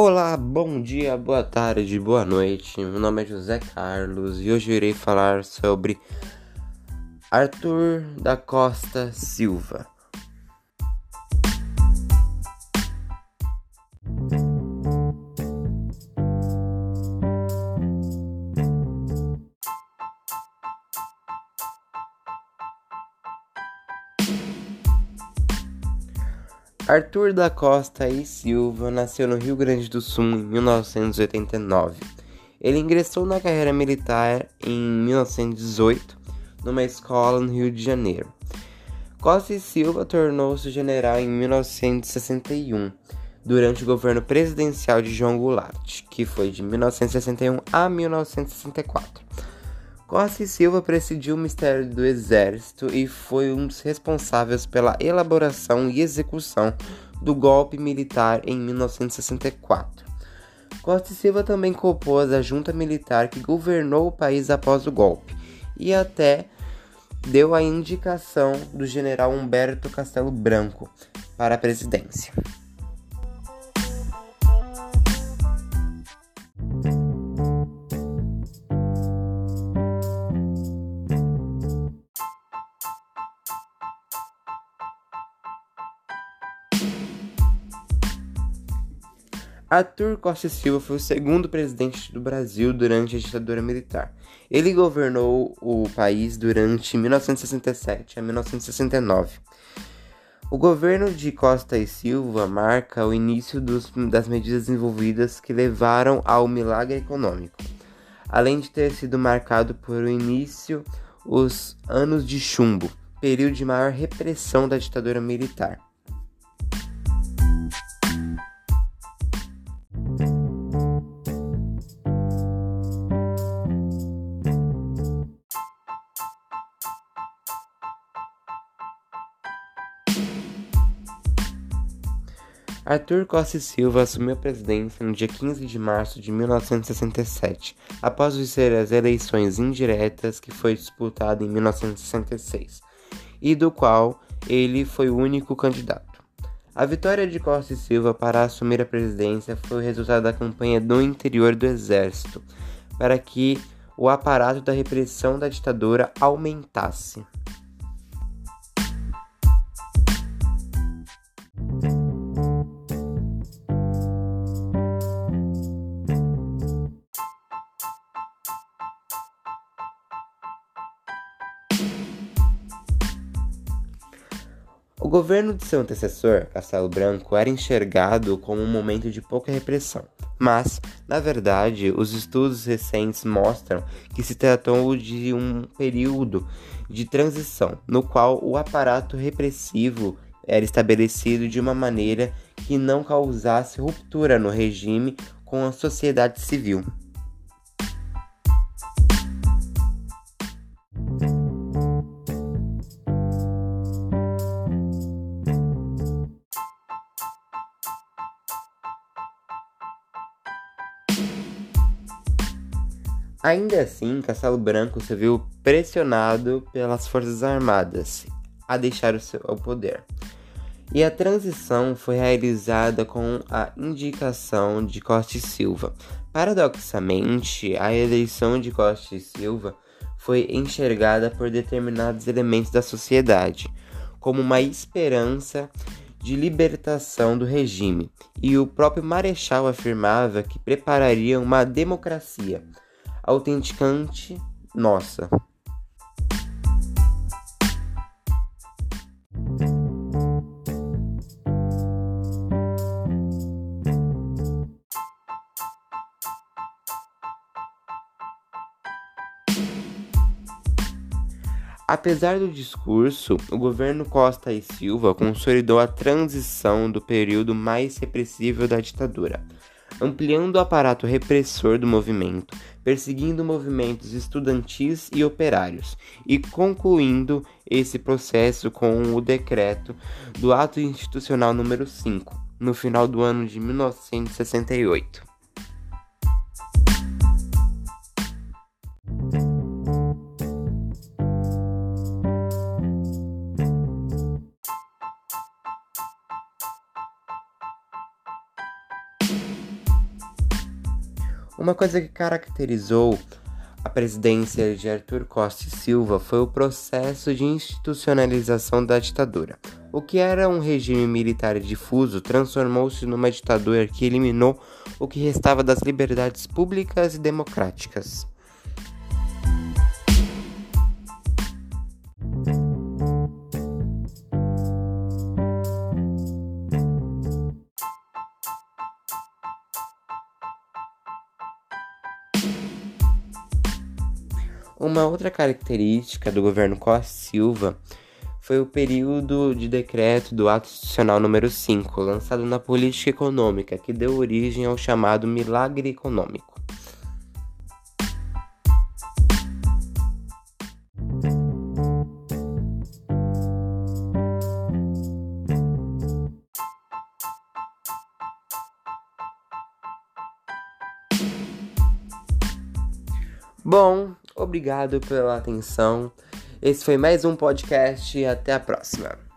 Olá, bom dia, boa tarde, boa noite. Meu nome é José Carlos e hoje irei falar sobre Arthur da Costa Silva. Arthur da Costa e Silva nasceu no Rio Grande do Sul em 1989. Ele ingressou na carreira militar em 1918 numa escola no Rio de Janeiro. Costa e Silva tornou-se general em 1961, durante o governo presidencial de João Goulart, que foi de 1961 a 1964. Costa e Silva presidiu o Ministério do Exército e foi um dos responsáveis pela elaboração e execução do golpe militar em 1964. Costa e Silva também compôs a junta militar que governou o país após o golpe e até deu a indicação do general Humberto Castelo Branco para a presidência. Arthur Costa Silva foi o segundo presidente do Brasil durante a ditadura militar. Ele governou o país durante 1967 a 1969. O governo de Costa e Silva marca o início dos, das medidas envolvidas que levaram ao milagre econômico, além de ter sido marcado por o início os anos de chumbo, período de maior repressão da ditadura militar. Arthur Costa e Silva assumiu a presidência no dia 15 de março de 1967, após vencer as eleições indiretas que foi disputada em 1966, e do qual ele foi o único candidato. A vitória de Costa e Silva para assumir a presidência foi o resultado da campanha do interior do exército, para que o aparato da repressão da ditadura aumentasse. O governo de seu antecessor, Castelo Branco, era enxergado como um momento de pouca repressão, mas, na verdade, os estudos recentes mostram que se tratou de um período de transição no qual o aparato repressivo era estabelecido de uma maneira que não causasse ruptura no regime com a sociedade civil. Ainda assim, Castelo Branco se viu pressionado pelas Forças Armadas a deixar o, seu, poder. E a transição foi realizada com a indicação de Costa e Silva. Paradoxalmente, a eleição de Costa e Silva foi enxergada por determinados elementos da sociedade como uma esperança de libertação do regime, e o próprio Marechal afirmava que prepararia uma democracia autenticante nossa. Apesar do discurso, o governo Costa e Silva consolidou a transição do período mais repressivo da ditadura ampliando o aparato repressor do movimento, perseguindo movimentos estudantis e operários, e concluindo esse processo com o decreto do Ato Institucional número 5, no final do ano de 1968. Uma coisa que caracterizou a presidência de Arthur Costa e Silva foi o processo de institucionalização da ditadura. O que era um regime militar difuso transformou-se numa ditadura que eliminou o que restava das liberdades públicas e democráticas. Uma outra característica do governo Costa Silva foi o período de decreto do Ato Institucional número 5, lançado na política econômica, que deu origem ao chamado milagre econômico. Bom, obrigado pela atenção. Esse foi mais um podcast e até a próxima.